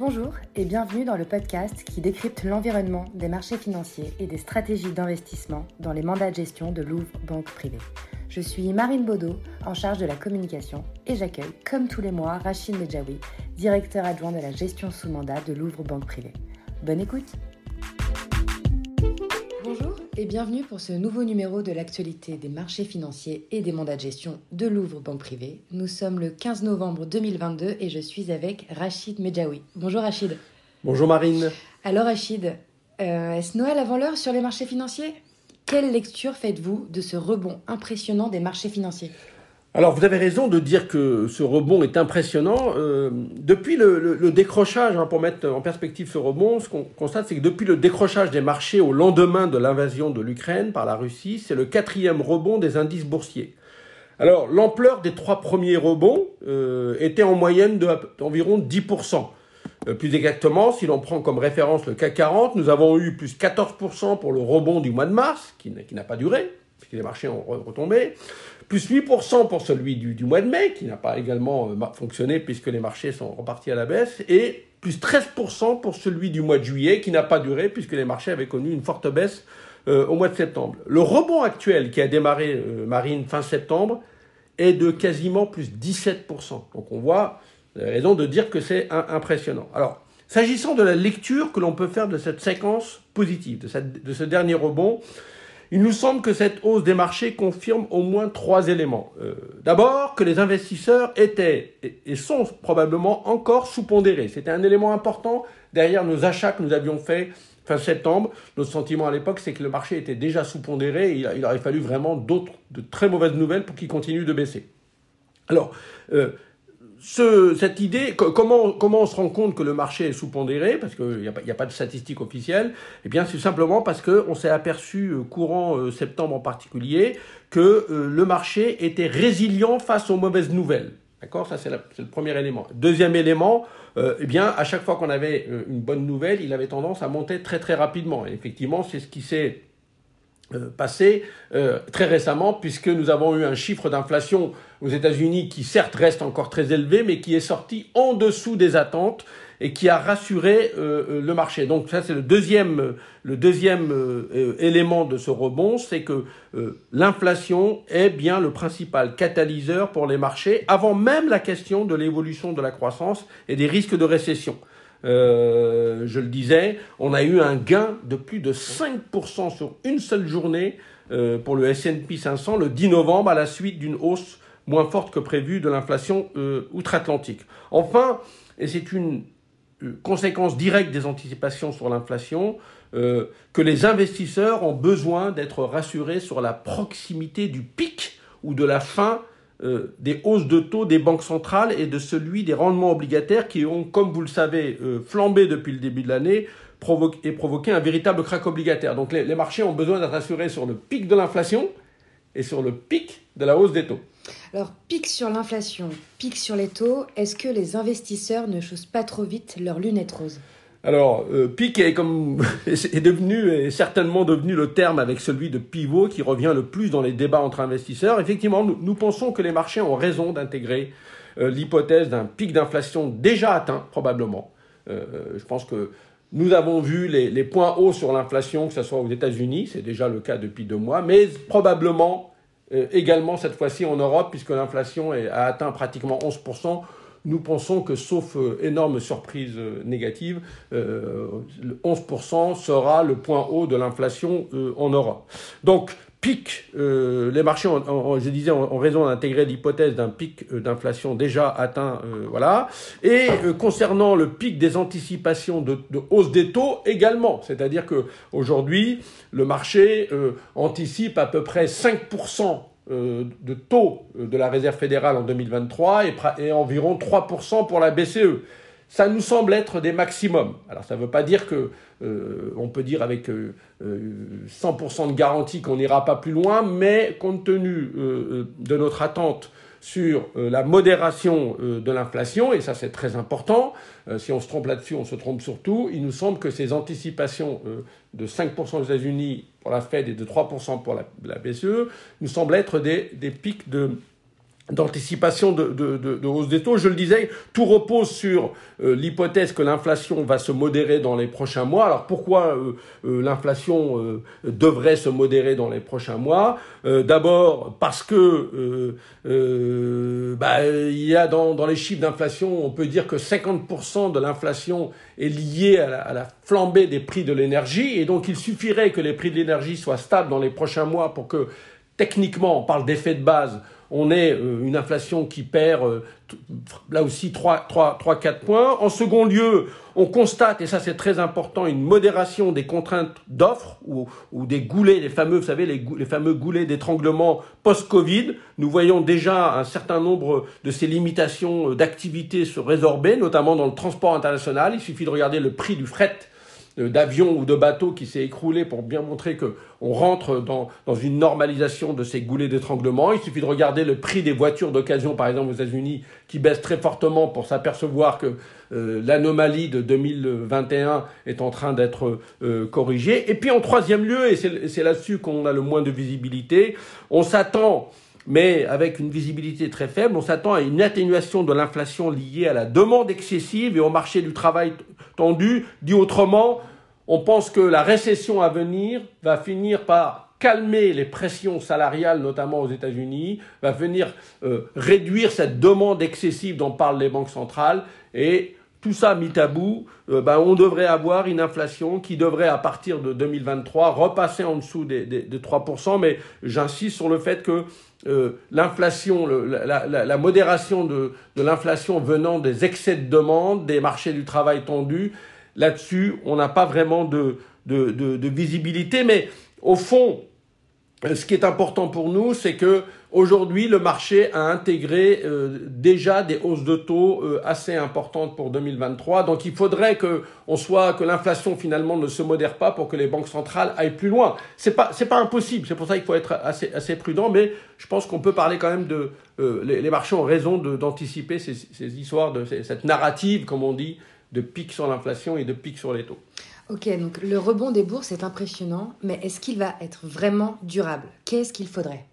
Bonjour et bienvenue dans le podcast qui décrypte l'environnement des marchés financiers et des stratégies d'investissement dans les mandats de gestion de Louvre Banque Privée. Je suis Marine Baudot, en charge de la communication, et j'accueille, comme tous les mois, Rachid Medjaoui, directeur adjoint de la gestion sous mandat de Louvre Banque Privée. Bonne écoute et bienvenue pour ce nouveau numéro de l'actualité des marchés financiers et des mandats de gestion de Louvre Banque Privée. Nous sommes le 15 novembre 2022 et je suis avec Rachid Medjaoui. Bonjour Rachid. Bonjour Marine. Alors Rachid, euh, est-ce Noël avant l'heure sur les marchés financiers? Quelle lecture faites-vous de ce rebond impressionnant des marchés financiers? Alors vous avez raison de dire que ce rebond est impressionnant. Euh, depuis le, décrochage, hein, pour mettre en perspective ce rebond, ce qu'on constate, c'est que depuis le décrochage des marchés au lendemain de l'invasion de l'Ukraine par la Russie, c'est le quatrième rebond des indices boursiers. Alors l'ampleur des trois premiers rebonds euh, était en moyenne d'environ 10%. Euh, plus exactement, si l'on prend comme référence le CAC 40, nous avons eu plus 14% pour le rebond du mois de mars, qui, n'a pas duré, puisque les marchés ont retombé, plus 8% pour celui du, mois de mai, qui n'a pas également euh, fonctionné puisque les marchés sont repartis à la baisse, et plus 13% pour celui du mois de juillet, qui n'a pas duré puisque les marchés avaient connu une forte baisse euh, au mois de septembre. Le rebond actuel qui a démarré, Marine, fin septembre, est de quasiment plus 17%. Donc on voit raison de dire que c'est impressionnant. Alors, s'agissant de la lecture que l'on peut faire de cette séquence positive, de, ce dernier rebond, il nous semble que cette hausse des marchés confirme au moins trois éléments. Euh, d'abord, que les investisseurs étaient et, sont probablement encore sous-pondérés. C'était un élément important derrière nos achats que nous avions faits fin septembre. Notre sentiment à l'époque, c'est que le marché était déjà sous-pondéré il, il, aurait fallu vraiment d'autres, de très mauvaises nouvelles pour qu'il continue de baisser. Alors, euh, cette idée, comment, comment on se rend compte que le marché est sous-pondéré, parce qu'il n'y a, a, pas de statistiques officielles Eh bien, c'est simplement parce qu'on s'est aperçu, euh, courant euh, septembre en particulier, que euh, le marché était résilient face aux mauvaises nouvelles. D'accord? Ça, c'est le premier élément. Deuxième élément, eh bien, à chaque fois qu'on avait une bonne nouvelle, il avait tendance à monter très très rapidement. Et effectivement, c'est ce qui s'est passé euh, très récemment, puisque nous avons eu un chiffre d'inflation aux États-Unis qui certes reste encore très élevé, mais qui est sorti en dessous des attentes et qui a rassuré euh, le marché. Donc ça c'est le deuxième, le deuxième élément de ce rebond, c'est que l'inflation est bien le principal catalyseur pour les marchés, avant même la question de l'évolution de la croissance et des risques de récession. Euh, je le disais, on a eu un gain de plus de 5% sur une seule journée euh, pour le S&P 500 le 10 novembre à la suite d'une hausse moins forte que prévue de l'inflation euh, outre-Atlantique. Enfin, et c'est une conséquence directe des anticipations sur l'inflation, que les investisseurs ont besoin d'être rassurés sur la proximité du pic ou de la fin euh, des hausses de taux des banques centrales et de celui des rendements obligataires qui ont, comme vous le savez, euh, flambé depuis le début de l'année et provoqué un véritable crack obligataire. Donc les, marchés ont besoin d'être assurés sur le pic de l'inflation et sur le pic de la hausse des taux. Alors, pic sur l'inflation, pic sur les taux, est-ce que les investisseurs ne chaussent pas trop vite leurs lunettes roses? Alors, euh, pic est, comme, est devenu, certainement devenu le terme avec celui de pivot qui revient le plus dans les débats entre investisseurs. Effectivement, nous, pensons que les marchés ont raison d'intégrer euh, l'hypothèse d'un pic d'inflation déjà atteint, probablement. Euh, je pense que nous avons vu les, les points hauts sur l'inflation, que ce soit aux États-Unis, c'est déjà le cas depuis deux mois, mais probablement également cette fois-ci en Europe, puisque l'inflation a atteint pratiquement 11% nous pensons que, sauf euh, énorme surprise euh, négative, 11% euh, sera le point haut de l'inflation en Europe. Donc, pic, les marchés, je disais, ont, raison d'intégrer l'hypothèse d'un pic d'inflation déjà atteint, voilà. Et concernant le pic des anticipations de, hausse des taux également, c'est-à-dire que aujourd'hui, le marché anticipe à peu près 5% euh, de taux de la Réserve fédérale en 2023 et, environ 3% pour la BCE. Ça nous semble être des maximums. Alors ça ne veut pas dire que euh, on peut dire avec 100% euh, de garantie qu'on n'ira pas plus loin, mais compte tenu de notre attente sur la modération de l'inflation, et ça c'est très important, si on se trompe là-dessus, on se trompe surtout, il nous semble que ces anticipations de 5% aux États-Unis pour la Fed et de 3% pour la, BCE, nous semblent être des, pics de, d'anticipation de, de, de, hausse des taux. Je le disais, tout repose sur euh, l'hypothèse que l'inflation va se modérer dans les prochains mois. Alors pourquoi euh, euh, l'inflation devrait se modérer dans les prochains mois? D'abord parce que bah, il y a dans, dans les chiffres d'inflation, on peut dire que 50% de l'inflation est liée à la, à la flambée des prix de l'énergie, et donc il suffirait que les prix de l'énergie soient stables dans les prochains mois pour que techniquement, on parle d'effet de base, on ait euh, une inflation qui perd euh, là aussi 3-4 points. En second lieu, on constate, et ça c'est très important, une modération des contraintes d'offres ou, des goulets, les fameux, vous savez, les, les fameux goulets d'étranglement post-Covid. Nous voyons déjà un certain nombre de ces limitations euh, d'activité se résorber, notamment dans le transport international. Il suffit de regarder le prix du fret d'avion ou de bateau qui s'est écroulé pour bien montrer que on rentre dans, dans une normalisation de ces goulets d'étranglement. Il suffit de regarder le prix des voitures d'occasion, par exemple aux États-Unis, qui baisse très fortement pour s'apercevoir que euh, l'anomalie de 2021 est en train d'être euh, corrigée. Et puis en troisième lieu, et c'est là-dessus qu'on a le moins de visibilité, on s'attend mais avec une visibilité très faible, on s'attend à une atténuation de l'inflation liée à la demande excessive et au marché du travail tendu. Dit autrement, on pense que la récession à venir va finir par calmer les pressions salariales, notamment aux États-Unis, va venir euh, réduire cette demande excessive dont parlent les banques centrales, et tout ça mis à bout, euh, ben, on devrait avoir une inflation qui devrait, à partir de 2023, repasser en dessous des, des, 3%, mais j'insiste sur le fait que euh, l'inflation, la, modération de l'inflation venant des excès de demande, des marchés du travail tendus, Là-dessus, on n'a pas vraiment de, visibilité, mais au fond, ce qui est important pour nous, c'est que aujourd'hui, le marché a intégré euh, déjà des hausses de taux euh, assez importantes pour 2023. Donc, il faudrait que soit que l'inflation finalement ne se modère pas pour que les banques centrales aillent plus loin. C'est pas pas impossible. C'est pour ça qu'il faut être assez prudent. Mais je pense qu'on peut parler quand même de euh, les, marchés ont raison d'anticiper ces, ces, histoires de cette narrative, comme on dit, de pic sur l'inflation et de pic sur les taux. Ok, donc le rebond des bourses est impressionnant, mais est-ce qu'il va être vraiment durable? Qu'est-ce qu'il faudrait?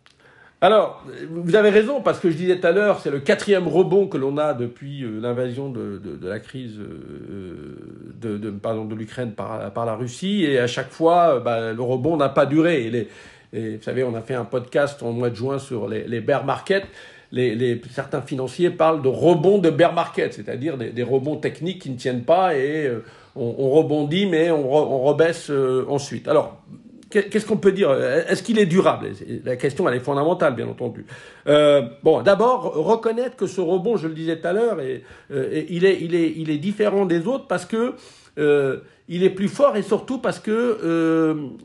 Alors, vous avez raison, parce que je disais tout à l'heure, c'est le quatrième rebond que l'on a depuis euh, l'invasion de, la crise euh, de, de l'Ukraine par, par, la Russie, et à chaque fois, euh, bah, le rebond n'a pas duré. Et, vous savez, on a fait un podcast en mois de juin sur les, les bear markets les, certains financiers parlent de rebond de bear market, c'est-à-dire des, rebonds techniques qui ne tiennent pas et euh, on, rebondit mais on, rebaisse euh, ensuite. Alors, qu'est-ce qu'on peut dire? Est-ce qu'il est durable? La question, elle est fondamentale, bien entendu. Euh, bon, d'abord, reconnaître que ce rebond, je le disais tout à l'heure, il est différent des autres parce que il est plus fort et surtout parce que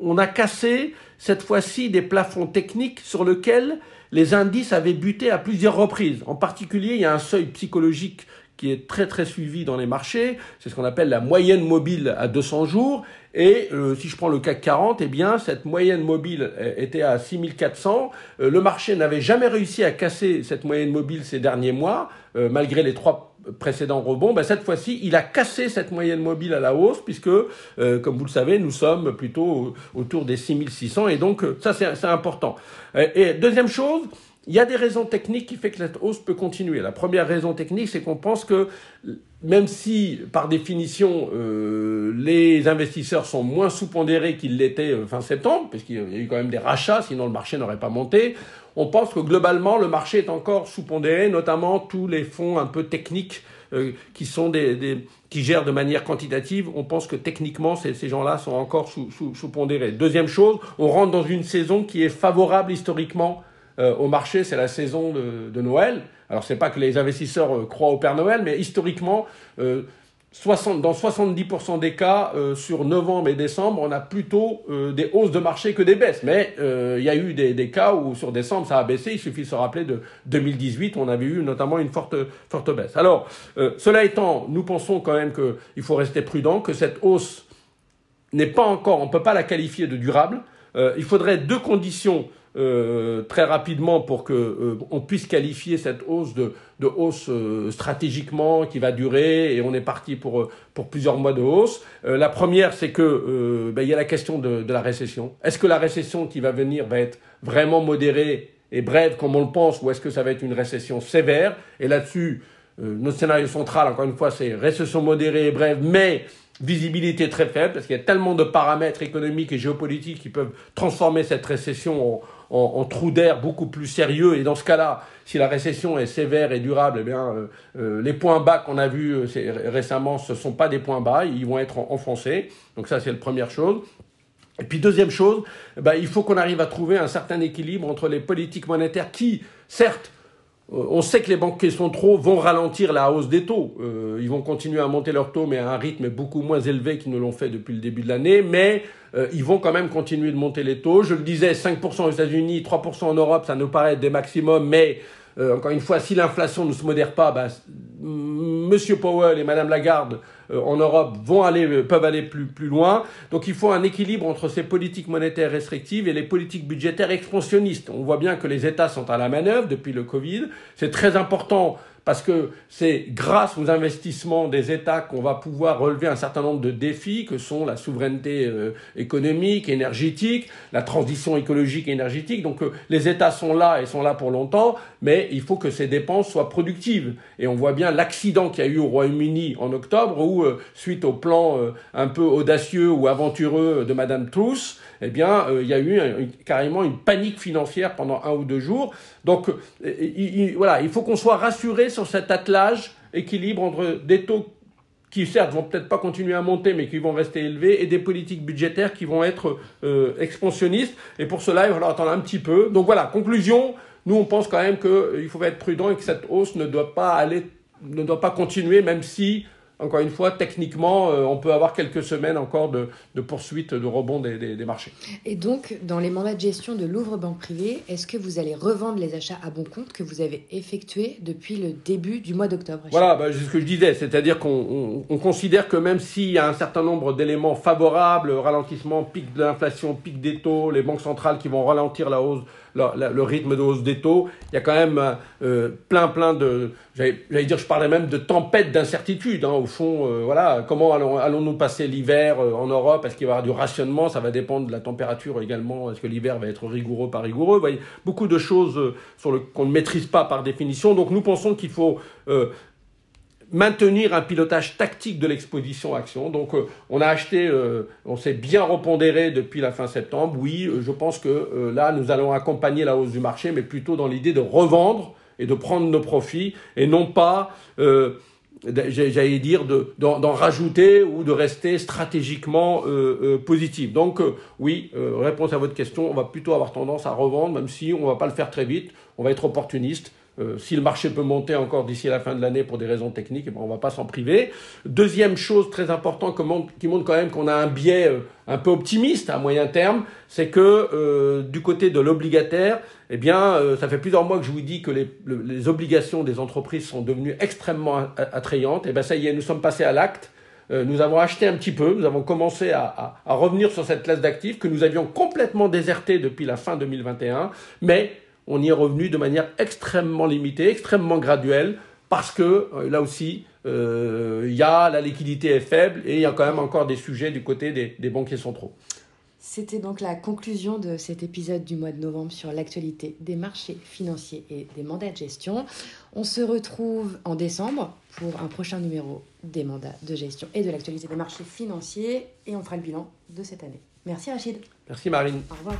on a cassé cette fois-ci des plafonds techniques sur lesquels les indices avaient buté à plusieurs reprises. En particulier, il y a un seuil psychologique qui est très très suivi dans les marchés, c'est ce qu'on appelle la moyenne mobile à 200 jours. Et euh, si je prends le CAC 40, eh bien cette moyenne mobile était à 6400. Euh, le marché n'avait jamais réussi à casser cette moyenne mobile ces derniers mois, euh, malgré les trois précédent rebond, ben cette fois-ci, il a cassé cette moyenne mobile à la hausse, puisque, euh, comme vous le savez, nous sommes plutôt autour des 6600, et donc euh, ça, c'est important. Et, deuxième chose, il y a des raisons techniques qui font que cette hausse peut continuer. La première raison technique, c'est qu'on pense que même si, par définition, euh, les investisseurs sont moins sous-pondérés qu'ils l'étaient fin septembre, puisqu'il y a eu quand même des rachats, sinon le marché n'aurait pas monté, on pense que globalement, le marché est encore sous-pondéré, notamment tous les fonds un peu techniques euh, qui sont des, qui gèrent de manière quantitative. On pense que techniquement, ces, gens-là sont encore sous-pondérés. Deuxième chose, on rentre dans une saison qui est favorable historiquement euh, au marché, c'est la saison de, Noël. Alors, c'est pas que les investisseurs euh, croient au Père Noël, mais historiquement, 60, dans 70% des cas, euh, sur novembre et décembre, on a plutôt euh, des hausses de marché que des baisses. Mais euh, il y a eu des, des, cas où sur décembre, ça a baissé. Il suffit de se rappeler de 2018, on avait eu notamment une forte, forte baisse. Alors, cela étant, nous pensons quand même qu'il faut rester prudent, que cette hausse n'est pas encore, on ne peut pas la qualifier de durable. il faudrait deux conditions euh, très rapidement pour que euh, on puisse qualifier cette hausse de, de hausse euh, stratégiquement qui va durer et on est parti pour pour plusieurs mois de hausse. la première, c'est que ben, il y a la question de, de la récession. Est-ce que la récession qui va venir va être vraiment modérée est brève comme on le pense ou est-ce que ça va être une récession sévère? Et là-dessus, euh, notre scénario central, encore une fois, c'est récession modérée et brève, mais visibilité très faible, parce qu'il y a tellement de paramètres économiques et géopolitiques qui peuvent transformer cette récession en, trou d'air beaucoup plus sérieux. Et dans ce cas-là, si la récession est sévère et durable, eh bien, euh, euh, les points bas qu'on a vus récemment, ce ne sont pas des points bas, ils vont être enfoncés. Donc ça, c'est la première chose. Et puis deuxième chose, eh ben, il faut qu'on arrive à trouver un certain équilibre entre les politiques monétaires qui, certes, euh, on sait que les banquiers centraux vont ralentir la hausse des taux. Euh, ils vont continuer à monter leurs taux, mais à un rythme beaucoup moins élevé qu'ils ne l'ont fait depuis le début de l'année. Mais euh, ils vont quand même continuer de monter les taux. Je le disais, 5% aux États-Unis, 3% en Europe, ça nous paraît des maximums, mais encore une fois, si l'inflation ne se modère pas, bah, Monsieur Powell et Madame Lagarde euh, en Europe vont aller, euh, peuvent aller plus, plus loin. Donc il faut un équilibre entre ces politiques monétaires restrictives et les politiques budgétaires expansionnistes. On voit bien que les États sont à la manœuvre depuis le Covid. C'est très important parce que c'est grâce aux investissements des États qu'on va pouvoir relever un certain nombre de défis que sont la souveraineté euh, économique, énergétique, la transition écologique et énergétique. Donc euh, les États sont là et sont là pour longtemps, mais il faut que ces dépenses soient productives. Et on voit bien l'accident qu'il y a eu au Royaume-Uni en octobre où, euh, suite au plan un peu audacieux ou aventureux de Madame Truss, eh bien, il y a eu carrément une panique financière pendant un ou deux jours. Donc, voilà, il faut qu'on soit rassuré sur cet attelage équilibre entre des taux qui certes vont peut-être pas continuer à monter, mais qui vont rester élevés, et des politiques budgétaires qui vont être euh, expansionnistes. Et pour cela, il va falloir attendre un petit peu. Donc voilà, conclusion, nous on pense quand même qu'il faut être prudent et que cette hausse ne doit pas aller, ne doit pas continuer, même si encore une fois, techniquement, euh, on peut avoir quelques semaines encore de, poursuite de rebond des, marchés. Et donc, dans les mandats de gestion de Louvre Banque Privée, est-ce que vous allez revendre les achats à bon compte que vous avez effectués depuis le début du mois d'octobre Voilà, bah, c'est ce que je disais, c'est-à-dire qu'on considère que même s'il y a un certain nombre d'éléments favorables, ralentissement, pic de l'inflation, pic des taux, les banques centrales qui vont ralentir la hausse le, rythme de hausse des taux. Il y a quand même euh, plein, plein de, j'allais dire, je parlais même de tempêtes d'incertitude. Hein, au fond, euh, voilà, comment allons-nous passer l'hiver euh, en Europe? Est-ce qu'il va y avoir du rationnement? Ça va dépendre de la température également. Est-ce que l'hiver va être rigoureux, pas rigoureux? Vous voyez, beaucoup de choses sur qu'on ne maîtrise pas par définition. Donc nous pensons qu'il faut maintenir un pilotage tactique de l'exposition action. Donc euh, on a acheté, euh, on s'est bien repondéré depuis la fin septembre. Oui, euh, je pense que là, nous allons accompagner la hausse du marché, mais plutôt dans l'idée de revendre et de prendre nos profits, et non pas, j'allais dire, d'en rajouter ou de rester stratégiquement positif. Donc oui, réponse à votre question, on va plutôt avoir tendance à revendre, même si on ne va pas le faire très vite, on va être opportuniste. Euh, si le marché peut monter encore d'ici la fin de l'année pour des raisons techniques, eh ben, on ne va pas s'en priver. Deuxième chose très importante qui montre quand même qu'on a un biais euh, un peu optimiste à moyen terme, c'est que euh, du côté de l'obligataire, eh bien, ça fait plusieurs mois que je vous dis que les, obligations des entreprises sont devenues extrêmement attrayantes. Et eh bien ça y est, nous sommes passés à l'acte. nous avons acheté un petit peu, nous avons commencé à, à revenir sur cette classe d'actifs que nous avions complètement désertée depuis la fin 2021, mais on y est revenu de manière extrêmement limitée, extrêmement graduelle, parce que euh, là aussi, euh, il y a la liquidité est faible et il y a quand même encore des sujets du côté des, des banquiers centraux. C'était donc la conclusion de cet épisode du mois de novembre sur l'actualité des marchés financiers et des mandats de gestion. On se retrouve en décembre pour un prochain numéro des mandats de gestion et de l'actualité des marchés financiers et on fera le bilan de cette année. Merci Rachid. Merci Marine. Au revoir.